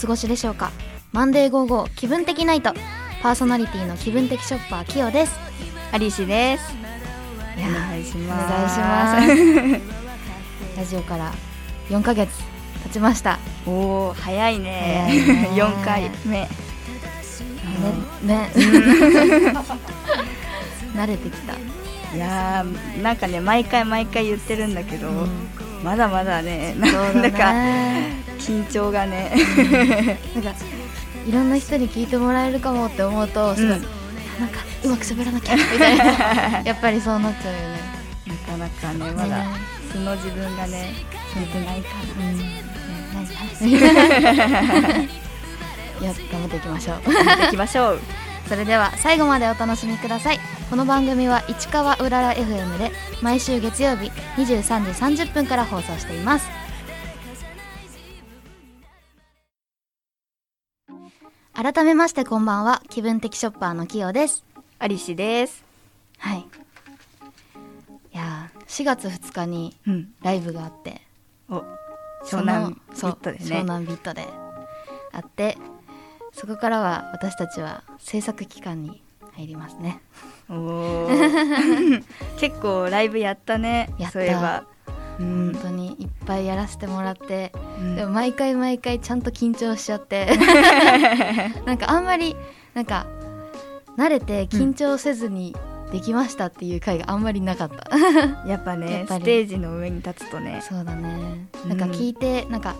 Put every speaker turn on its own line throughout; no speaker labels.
過ごしでしょうか？マンデー55気分的ナイト。パーソナリティの気分的ショッパーキヨです。
アリシです。お願いし
お
ます。
願いします。ラジオから4ヶ月経ちました。
おお早いね。
早いね。
4回目。
ねね。慣れてきた、
いやーなんかね毎回毎回言ってるんだけど、
うん
まだまだねなんだか
ね
緊張がね。
なんかいろんな人に聞いてもらえるかもって思うとすごい、
うん
なんかうまく喋らなきゃみたいな。やっぱりそうなっちゃうよね。
なかなかねまだ
ね。
素の自分がね見てないか
うん。ね何い や頑張っていきましょう。
ら見ていきましょう。
それでは最後までお楽しみくださいこの番組は市川うらら FM で毎週月曜日23時30分から放送しています。改めましてこんばんは気分的ショッパーのきよです。
アリシです。
はい。いやー4月2日に
うん。
ライブがあって
お
その
湘南ビ
そう
ットで
湘
ね
南ビットであってそこからは私たちは制作期間に入りますね。
おー。結構ライブやったね。
やった。
そういえば。うん。
本当にいっぱいやらせてもらって、
うん。
でも毎回毎回ちゃんと緊張しちゃって。なんかあんまりなんか慣れて緊張せずにできましたっていう回があんまりなかった、
やっぱねステージの上に立つとね。
そうだね。
うん。
なんか聞いて、なんか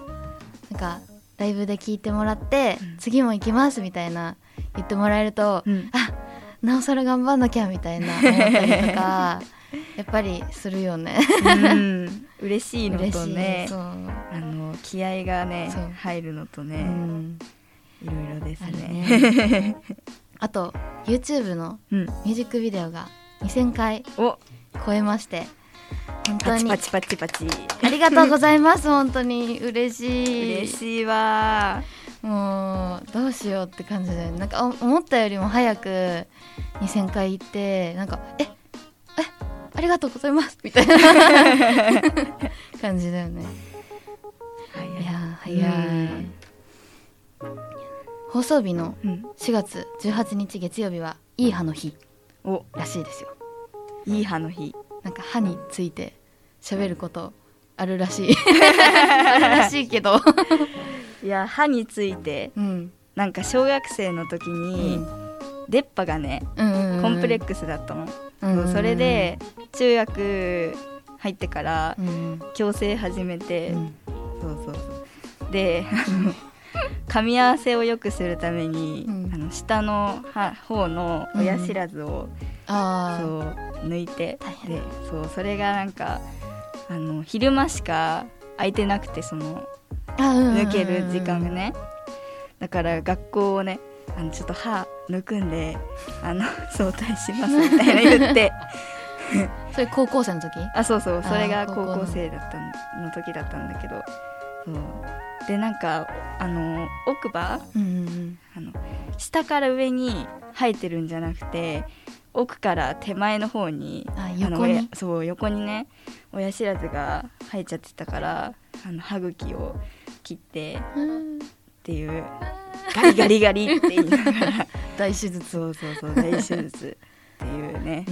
なんかライブで聞いてもらって、
うん。
次も行きますみたいな言ってもらえると、
うん。
あなおさら頑張んなきゃみたいな思ったりとか やっぱりするよね。
うん。嬉しいのとね。あの気合がね入るのと
う
ね、
ん、
いろいろですね。
ね。あと YouTube の
うん、
ミュージックビデオが2000回
お。
超えまして本当に。
パチパチパチパチ。
ありがとうございます。本当に。嬉しい。
嬉しいわ
もうどうしようって感じでなんかお思ったよりも早く2000回行ってなんかええありがとうございますみたいな 感じだよね。い。やー早い。放送日の
うん、
4月18日月曜日はいい歯の日
お。
らしいですよ。
いい歯の日。
なんか歯について喋ることあるらしい。あるらしいけど
いや歯について
うん。
なんか小学生の時に、出っ歯がね
うん
コンプレックスだったの、
うん
それで中学入ってから
うん
矯正始めて、
うん。
そうそうそう。で噛み合わせを良くするために、
うん。
あの下の歯方の親知らずを、
あ
そう抜いてでそうそれがなんかあの昼間しか空いてなくてその
あ抜
抜ける時間がね。だから学校をねあのちょっと歯抜くんであの早退しますみたいな言って。
それ高校生の時？
あそうそう。それが
高校
生だったんの時だったんだけど。そう。でなんかあの奥歯？
うんうん
あの下から上に生えてるんじゃなくて奥から手前の方に
あ
の
横に？
親そう横にね親知らずが生えちゃってたからあの歯茎を切って
うん
っていうガリガリガリって言いながら。
大手術。
そうそうそう大手術っていうね。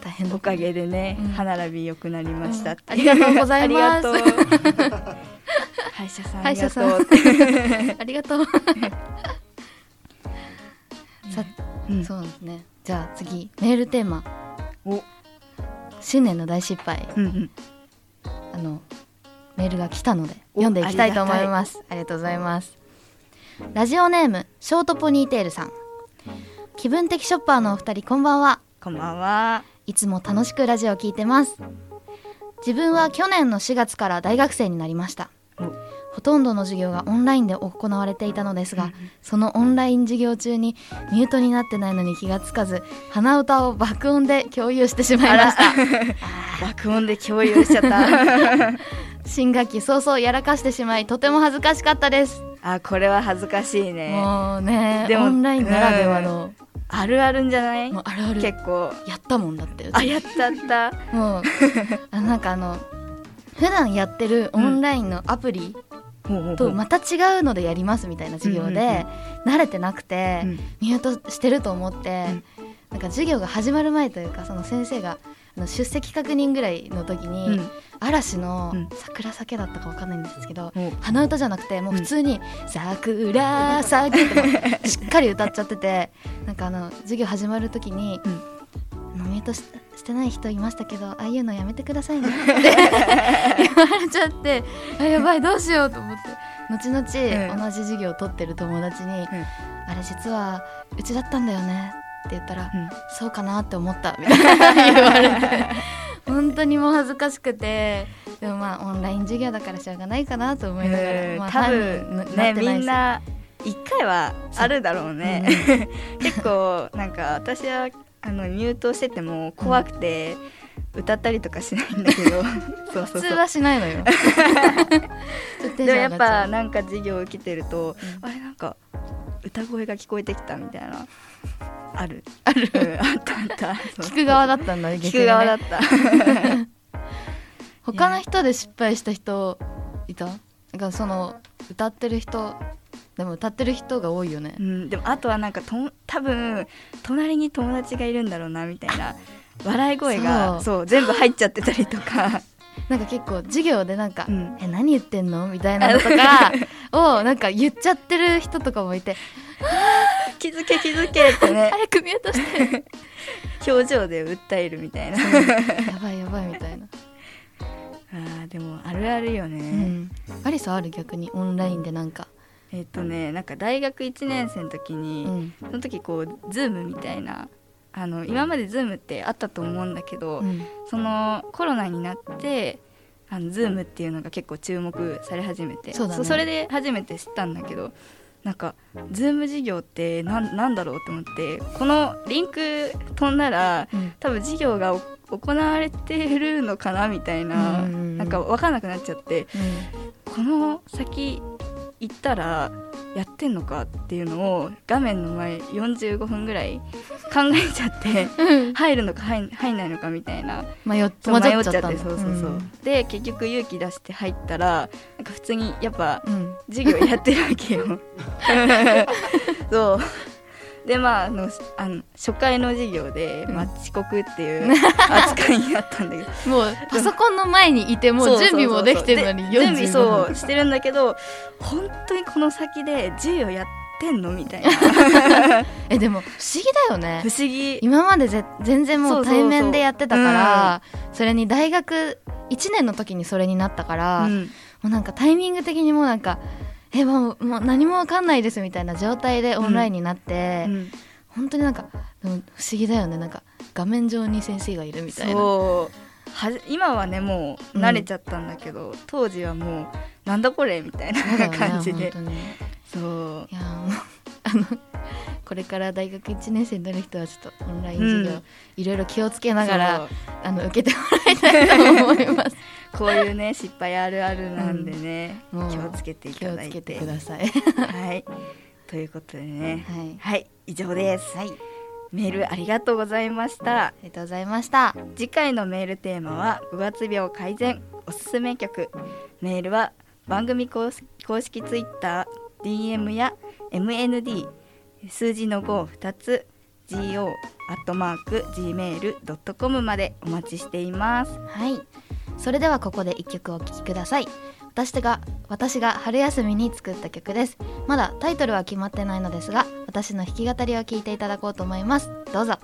大変だ
おかげでね、
うん。
歯並び良くなりました
ありがとうございます。
ありがとう。歯医者さんありがとう
ありがとう。さ
うん。
そうですね。じゃあ次メールテーマ。
お。
新年の大失敗。
うんうん。
あのメールが来たので
お
読んでいきたいと思います。ありがとうございます。ラジオネームショートポニーテールさん。気分的ショッパーのお二人こんばんは。
こんばんは。い
つも楽しくラジオを聞いてます。自分は去年の4月から大学生になりました。
お
ほとんどの授業がオンラインで行われていたのですが、
うん
そのオンライン授業中にミュートになってないのに気がつかず鼻歌を爆音で共有してしまいました。
爆音で共有しちゃった
新学期早々やらかしてしまいとても恥ずかしかったです。
あこれは恥ずかしいね。
もうね
でも
オンラインならではの、
あるあるんじゃない？
もうあるある。
結構。
やったもんだって
あやったった。
もうあなんかあの普段やってるオンラインのアプリ
ほうほうほう。
とまた違うのでやりますみたいな授業
うんうん
で慣れてなくて
うん。
ミュートしてると思って
うん。
なんか授業が始まる前というかその先生があの出席確認ぐらいの時に、
うん。
嵐の
うん。
桜酒だったかわかんないんですけど、
ほう
鼻歌じゃなくてもう普通に「桜酒」ってしっかり歌っちゃってて なんかあの授業始まる時に
うん「
あのミュートししてない人いましたけどああいうのやめてくださいね」って 言われちゃってあやばいどうしようと思って。後々、
うん。
同じ授業を取ってる友達に「あれ実はうちだったんだよね」って言ったら「
うん。
そうかなって思った」みたいな言われて。本当にもう恥ずかしくて。でもまあオンライン授業だからしょうがないかなと思いながら、まあ、
うん多分ねみんな一回はあるだろうね、結構なんか私はあのミュートしてても怖くて歌ったりとかしないんだけど。そうそう
普通はしないのよ。
でも
上
やっぱなんか授業を受けてると、
うん。
あれなんか歌声が聞こえてきたみたいな。ある。
ある。
うん。あったあった。
聞く側だったんだね
聞く側だ
っ
った
他の人で失敗した人いた？なんかその歌ってる人でも歌ってる人が多いよね。
うん、でもあとはなんかと多分隣に友達がいるんだろうなみたいな。笑い声が
そう
全部入っちゃってたりとか、
なんか結構授業でなんか「
うん。
え何言ってんの?」みたいなのとか をなんか言っちゃってる人とかもいて
気づけ気づけってね。
早くミュートして。
表情で訴えるみたいな。
やばいやばいみたいな、
あーでもあるあるよね、
うん、アリサある逆に？オンラインでなんか、
えっ、とねなんか大学1年生の時に、
うん。
その時こう Zoom みたいなあの今まで Zoom ってあったと思うんだけど、
うん。
そのコロナになってあの Zoom っていうのが結構注目され始めて
そね。
それで初めて知ったんだけどなんか Zoom 授業ってなんなんだろうと思ってこのリンク飛んだら
うん。
多分授業がお行われてるのかなみたいな、
うんうんうん。
なんか分かんなくなっちゃってこの先行ったらやってんのかっていうのを画面の前45分ぐらい考えちゃって
うん、
入るのか入ん入んないのかみたいな。
迷っちゃったんだ
そうそうそう、で結局勇気出して入ったらなんか普通にやっぱ
うん。うん
授業やってるわけよ。そう。でまああのあの初回の授業で、まあ、遅刻っていう扱いになったんだけど。
もうパソコンの前にいてもう準備もできてるのに
で準備
45分
そうしてるんだけど本当にこの先で授業やってんの？みたいな。
えでも不思議だよね。
不思議。
今までぜ全然も
そう
対面でやってたからそれに大学1年の時にそれになったから、も
うん。
うなんかタイミング的にもうなんかえもうもう何もわかんないですみたいな状態でオンラインになって、
うん。
本当になんかでも不思議だよね。なんか画面上に先生がいるみたいな。
そう。はじ今はねもう慣れちゃったんだけど、当時はもうなんだこれ？みたいな感じで。
本当に
そう。
いや あのこれから大学1年生になる人はちょっとオンライン授業、
うん。
いろいろ気をつけながらあの受けてもらいたいと思います。
こういうね失敗あるあるなんでね、
うん。
気をつけてい
気をつけ
ただいて
てください。
はい。ということでね。
はい。
はい。以上です、
はい。
メールありがとうございました。
ありがとうございました。
次回のメールテーマは5月病改善おすすめ曲。メールは番組公式公式ツイッター DM や MND 数字の52つ go アットマーク gmail.com までお待ちしています。
はい。それではここで一曲お聴きください。私が私が春休みに作った曲です。まだタイトルは決まってないのですが私の弾き語りを聞いていただこうと思います。どうぞ。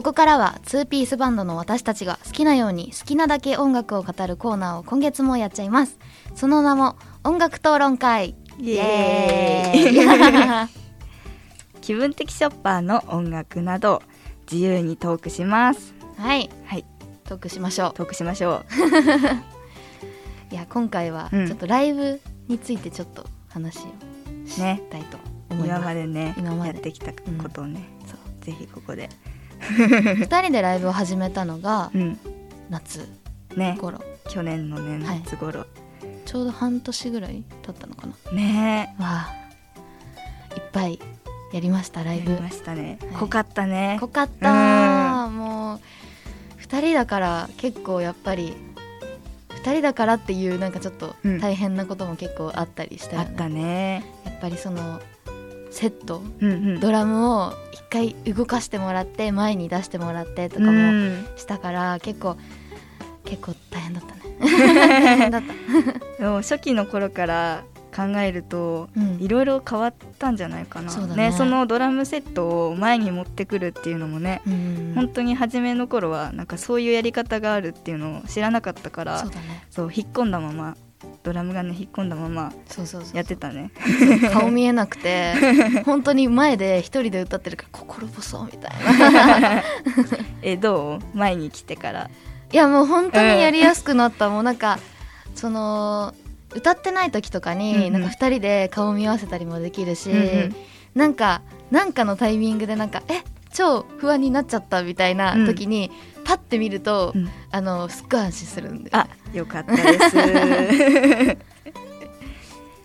ここからは2ピースバンドの私たちが好きなように好きなだけ音楽を語るコーナーを今月もやっちゃいます。その名も音楽討論会。
イエーイ。気分的ショッパーの音楽など自由にトークします。
はい。
はい。
トークしましょ
トークしましょ
う。いや今回は
うん。
ちょっとライブについてちょっと話をし
ね
たいと
う
思います、
今までね
今まで。
やってきたことをね、ぜひここで
2人でライブを始めたのが
うん。
夏
ね。
頃。
去年のね
はい。
夏頃、
ちょうど半年ぐらい経ったのかな。
ね。
わあ。いっぱいやりましたライブ。
やりましたね、
はい。
濃かったね。
濃かったもう2人だから結構やっぱり2人だからっていうなんかちょっと
うん。
大変なことも結構あったりしたよね、
あったね。
やっぱりそのセット。
うんうん。
ドラムを一回動かしてもらって前に出してもらってとか
う
も
ん。
したから結構結構大変だったね。大変だった。
でも初期の頃から考えると
うん。
いろいろ変わったんじゃないかな。
そうだね
そのドラムセットを前に持ってくるっていうのもね、
うん。
本当に初めの頃はなんかそういうやり方があるっていうのを知らなかったから
そうだね。
そう引っ込んだままドラムがね引っ込んだままやってたね。
顔見えなくて 本当に前で一人で歌ってるから心細みたいな。
えどう？前に来てから。
いやもう本当にやりやすくなった、もうなんかその歌ってない時とかに、
うんうん。
なんか2人で顔見合わせたりもできるし、
うんうん。
なんかなんかのタイミングでなんかえ超不安になっちゃったみたいな時に、パッて見ると、
うん。
あのすっごい安心するんで
あよかったです。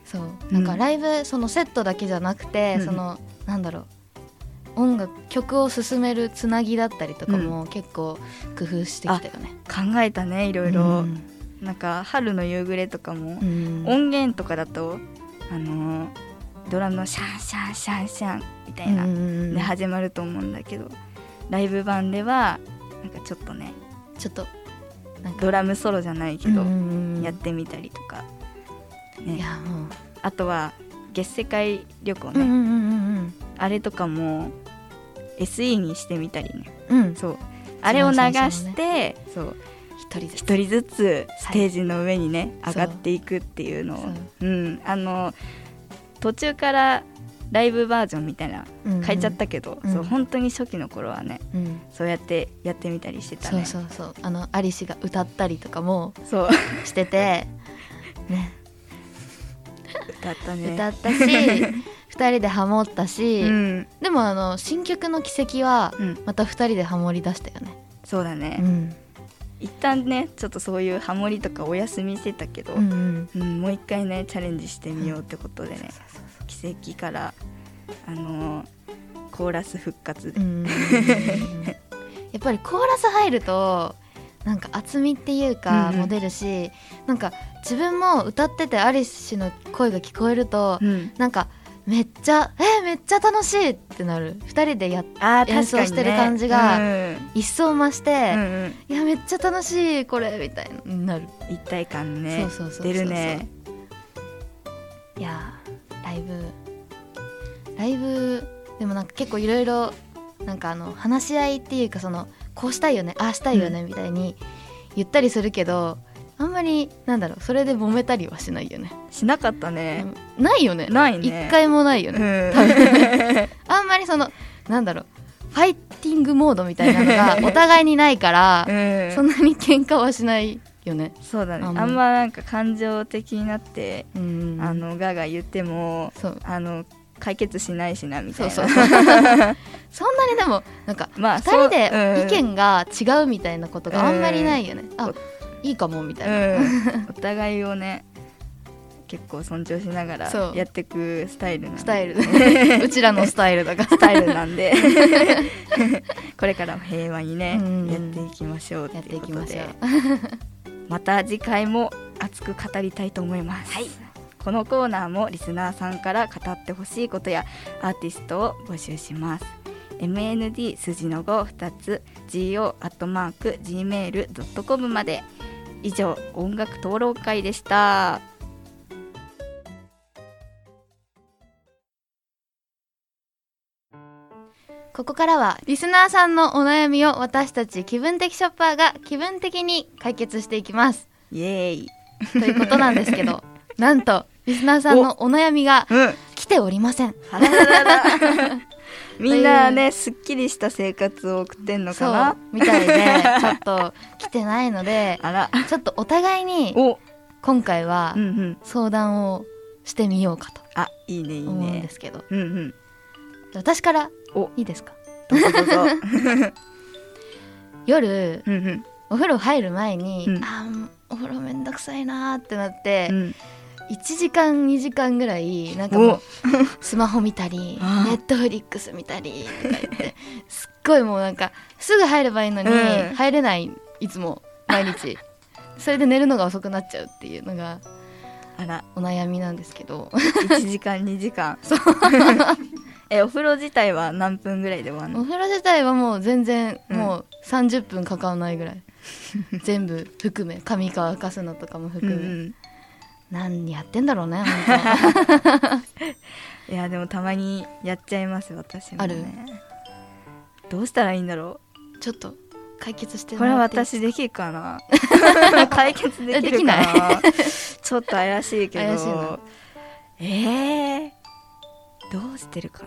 そう。
うん
なん。かライブそのセットだけじゃなくて、
うん。
そのなんだろう。音楽曲を進めるつなぎだったりとかも結構工夫してきたよね。
考えたねいろいろ、
うん。
なんか春の夕暮れとかも、
うん。
音源とかだとあのードラムのシャンシャンシャンシャンみたいな、
うん。
で始まると思うんだけどライブ版ではなんかちょっとね
ちょっと
ドラムソロじゃないけど、
うん。
やってみたりとか、ね、あとは月世界旅行ね、あれとかも SE にしてみたりね。
うん。うん
そう。あれを流して、そう。
一人ずつ。
一人ずつステージの上にね、
はい
上がっていくっていうのを。
う
ん。あの途中からライブバージョンみたいな
うんうん。
変えちゃったけど、
うん。
そう本当に初期の頃はね
うん。
そうやってやってみたりしてた
そう
ね
そうそう。あのアリシが歌ったりとかも
そう。
してて ね。
歌ったね。
歌ったし 二人でハモったし、
うん、
でもあの新曲の「奇跡」は
うん、
また二人でハモり出したよね。
そうだね、
うん。
一旦ねちょっとそういうハモリとかお休みしてたけど、
うんうん。
うんもう一回ねチャレンジしてみようってことでね、奇跡からあのーコーラス復活。
やっぱりコーラス入るとなんか厚みっていうか
うんうん。
も出るし、なんか自分も歌っててアリシの声が聞こえると、
うん。
なんかめっちゃえーめっちゃ楽しいってなる。2人でやっ
あ
演奏してる感じが
うん
一層増して、
うんうん。
いやめっちゃ楽しいこれみたいになる。
一体感ね。
そうそうそうそう。
出るね。
いやーライブ。ライブでもなんか結構いろいろなんかあの話し合いっていうかそのこうしたいよねああしたいよねみたいに言ったりするけど、あんまりなんだろうそれで揉めたりはしないよね、
しなかったね、
ないよね。
ないね。
一回もないよ
う
ね、
ん。
多分。あんまりそのなんだろうファイティングモードみたいなのが お互いにないから、
うん。
そんなに喧嘩はしないよね。
そうだね。あ
あんま
なんか感情的になって、
うん
あのガが言ってもあの解決しないしなみたいな。
そうそう。そんなにでもなんか
まあ
2人で意見が違うみたいなことがあんまりないよね、あいいかもみたいな、
うん、お互いをね結構尊重しながらやっていくスタイルなんで。
スタイル。うちらのスタイルだから。
スタイルなんで。これからも平和にね、
うん
やっていきましょう
やっていきましょ
という。
う
ことでまた次回も熱く語りたいと思います、このコーナーもリスナーさんから語ってほしいことやアーティストを募集します。MND 数字の52つ GO アットマーク Gmail.com まで。以上音楽討論会でした
ここからはリスナーさんのお悩みを私たち気分的ショッパーが気分的に解決していきます。
イエーイ
ということなんですけど なんとリスナーさんのお悩みが
うん。
来ておりません。
みんなねすっきりした生活を送ってんのかな？
みたいで ちょっと来てないので
あら。
ちょっとお互いに
お。
今回は
うんうん。
相談をしてみようかと
あいいねいい
思うんで
ね
すけど、
うんうん。
私から
お
いいですか？
どうぞどうぞ。
夜
うんうん。
お風呂入る前に、
うん。
あーお風呂めんどくさいなーってなって、
うん。
1時間2時間ぐらいなんかもうスマホ見たり
あー。
ネットフリックス見たりとか言ってすっごいもうなんかすぐ入ればいいのに、
うん。
入れないいつも毎日。それで寝るのが遅くなっちゃうっていうのが
あら。
お悩みなんですけど。
1時間2時間 えお風呂自体は何分ぐらいで終わるの？
お風呂自体はもう全然
うん。
もう30分かかんないぐらい、全部含め髪乾かすのとかも
うん
含め、
うん
何やってんだろうね本
いやでもたまにやっちゃいます私もね。
ある？
どうしたらいいんだろ
当ちょっと解決して
うこれ私できるかな？解決できるか
な？
なちょっと怪しいけど。
怪
えー、どうしてるか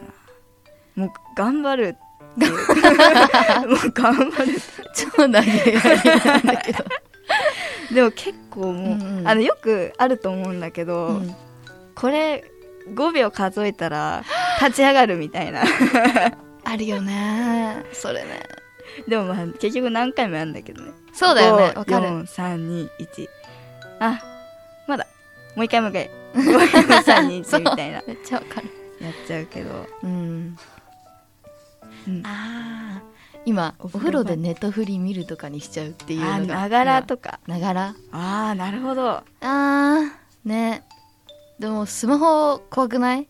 な？もう頑張るもう頑張る
超投げやりなんだけど、
でも結構もう、
うんうん。
あのよくあると思うんだけど、
うん。
これ5秒数えたら立ち上がるみたいな。
あるよね。それね。
でもまあ結局何回もやるんだけどね。
そうだよね。わかる。
4321あまだ。もう一回もう一回。5321みたいな。
めっちゃわかる
やっちゃうけど、
うん。
うん、
ああ今お
お風呂
でネトフリ見るとかにしちゃうっていうのが。
あながらとか。
ながら。
ああなるほど。
あーね。でもスマホ怖くない？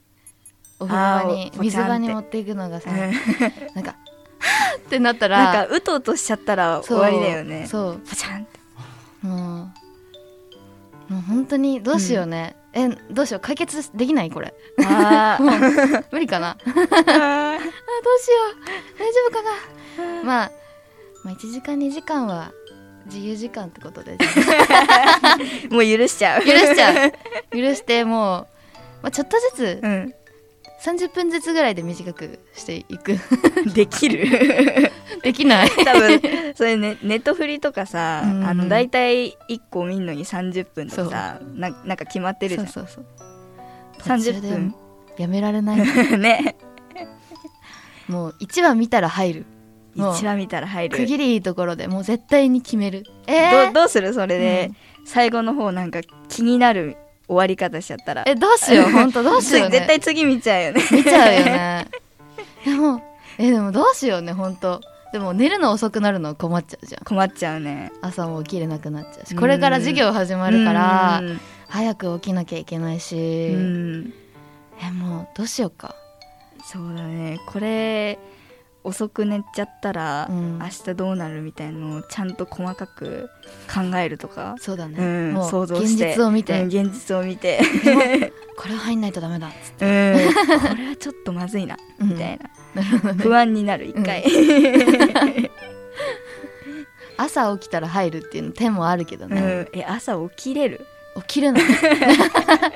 お風呂場に水場に持っていくのがさ。
うん
なんか ってなったら。
なんかうとうとしちゃったら終わりだよね。
そう。
パチャンって。
もうもう本当にどうしようね、えどうしよう？解決できない？これ。
あ
無理かな？あどうしよう？大丈夫かな？まあ、まあ1時間2時間は自由時間ってことで。
ー もう許しちゃう。
許しちゃう。許してもう、まあ、ちょっとずつ
うん
30分ずつぐらいで短くしていく。
できる？
できない。
多分それねネットフリとかさ、
うん。
あの大体1個見んのに30分とかさななんか決まってるじゃん。
そうそうそう。
30
途中
分
でやめられない。
ね。
もう1話見たら入る。もう
1話見たら入る。
区切りいいところでもう絶対に決める。え
どどうする？それで、最後の方なんか気になる終わり方しちゃったら。
えどうしよう？本当どうしよう、ね、
絶対次見ちゃうよね。
見ちゃうよね。でもえでもどうしようね本当。でも寝るの遅くなるの困っちゃうじゃん。
困っちゃうね。
朝も起きれなくなっちゃうし。
うん
これから授業始まるから
うん。
早く起きなきゃいけないし、
うん。
えもうどうしようか。
そうだね。これ遅く寝ちゃったら、
うん。
明日どうなるみたいのをちゃんと細かく考えるとか、
そうだね、
うん、
もう
想像して。
現実を見て、
うん現実を見て。
これは入んないとダメだ。っつって、
うん。これはちょっとまずいな。
うん。
みたいな、
なるほどね。
不安になる一回、
朝起きたら入るっていうの手もあるけど
う
ね、
ん、え朝起きれる？
起きれない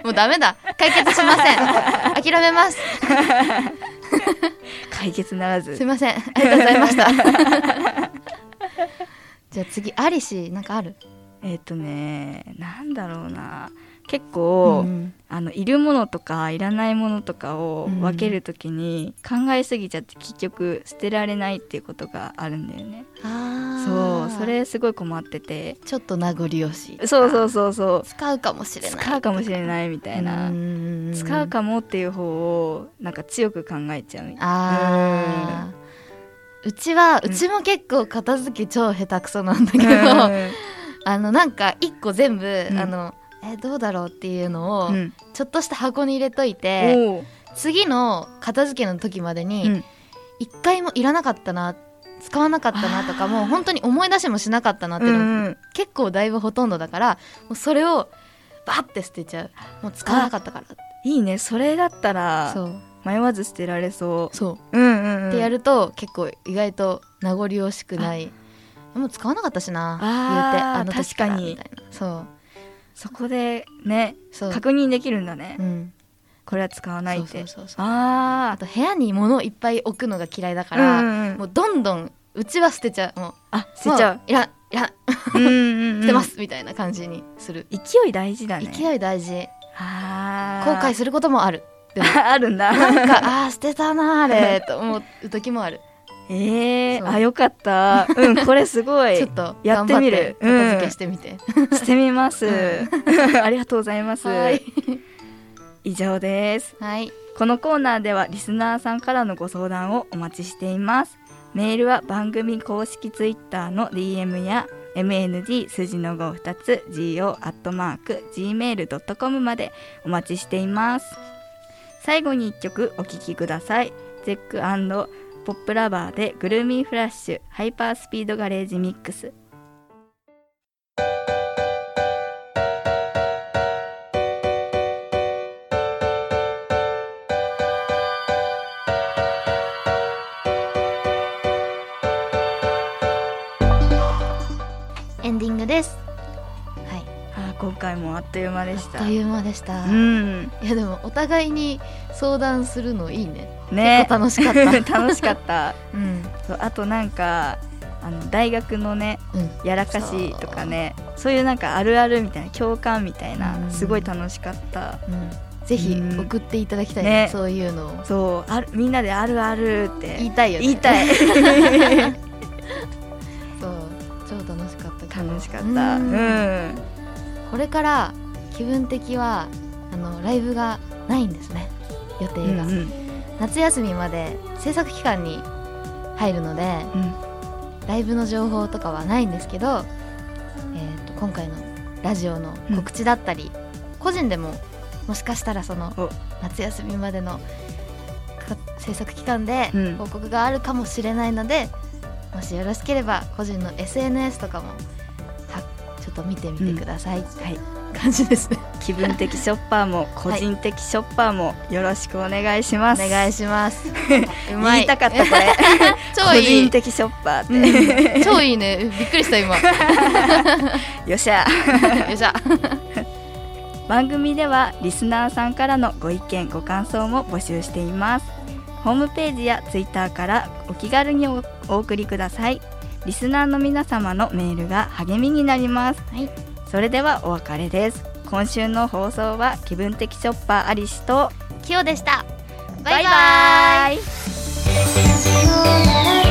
もうダメだ。解決しません。諦めます。
解決ならず。
すいません。ありがとうございました。じゃあ次アリシなんかある？
えっ、とねなんだろうな結構、
うん
あのいるものとかいらないものとかを
うん
分けるときに考えすぎちゃって結局捨てられないっていうことがあるんだよね。
あ
そうそれすごい困ってて。
ちょっと名残惜しい
そうそうそうそう。
使うかもしれない
使うかもしれないみたいな。
うん
使うかもっていう方をなんか強く考えちゃうみたい
あー。うちはうちも結構片付け超下手くそなんだけど、
な
あのなんか一個全部、
うん。
あのえどうだろう？っていうのを、ちょっとした箱に入れといて次の片付けの時まで
う
に
ん。
一回もいらなかったな使わなかったなとかもう本当に思い出しもしなかったなっていうの、
うん
結構だいぶほとんどだからもうそれをバッて捨てちゃう。もう使わなかったから。
いいね。それだったら迷わず捨てられそ
そう。
ううんうん、うん、
ってやると結構意外と名残惜しくない。もう使わなかったしな言うてあの時から
確かに。
みたいな。そう
そこでね確認できるんだね、
うん。
これは使わないって。
そうそうそうそう。
あ
あと部屋に物をいっぱい置くのが嫌いだか、
からうんうんうん。
もうどんどんうちは捨てちゃう。もう
あ捨てちゃう。
もいらんいらん
うんうんうん。
捨てます、みたいな感じにする、
勢い大事だね。
勢い大事。
あ
後悔することもある。
あるんだ。
なんかあー捨てたなーあれと思う時もある
えー、あよかった。うんこれすごい。
ちょっと
やってみる。
片付けしてみて、
してみます、
う
ありがとうございます、
はい。
以上です。
はい。
このコーナーではリスナーさんからのご相談をお待ちしています。メールは番組公式ツイッターの DM や MND 数字の52つ GO アットマーク Gmail.com までお待ちしています。最後に1曲お聴きください。ゼックポップラバーでグルーミーフラッシュハイパースピードガレージミックス。
エンディングです。はい。
あー今回もあっという間でし
あったという間でした、
うん。
いやでもお互いに相談するのいいね。
ね。
楽しかった。
楽しかった。
うん。
そうあとなんかあの大学のね
うん。
やらかしとかねそういうなんかあるあるみたいな共感みたいな
うん。
すごい楽しかった。
うん。ぜひ
うん。
送っていただきたいね
ね。
そういうのを。
そうあるみんなであるあるって。
言いたいよね。
言いたい。
そう超楽しかった
楽しかった。う
うんん。これから気分的はあのライブがないんですね予定が、
うんうん。
夏休みまで制作期間に入るので
うん。
ライブの情報とかはないんですけど、えー、と今回のラジオの告知だったり、個人でももしかしたらその
お。
夏休みまでのか制作期間で
うん。
報告があるかもしれないので、もしよろしければ個人の SNS とかもはちょっと見てみてください、
はい。
感じですね
気分的ショッパーも個人的ショッパーもよろしくお願いします、
お願いします。うまい。
言いたかったこれ。個
超いい。
人、的ショッパーって、
うん。超いいね。びっくりした今。よ
よっしゃ。
っしゃ。
番組ではリスナーさんからのご意見ご感想も募集しています。ホームページやツイッターからお気軽におお送りください。リスナーの皆様のメールが励みになります、
はい。
それではお別れです今週の放送は気分的ショッパーアリシと
キヨでした。
バイバイ。
バイバイ。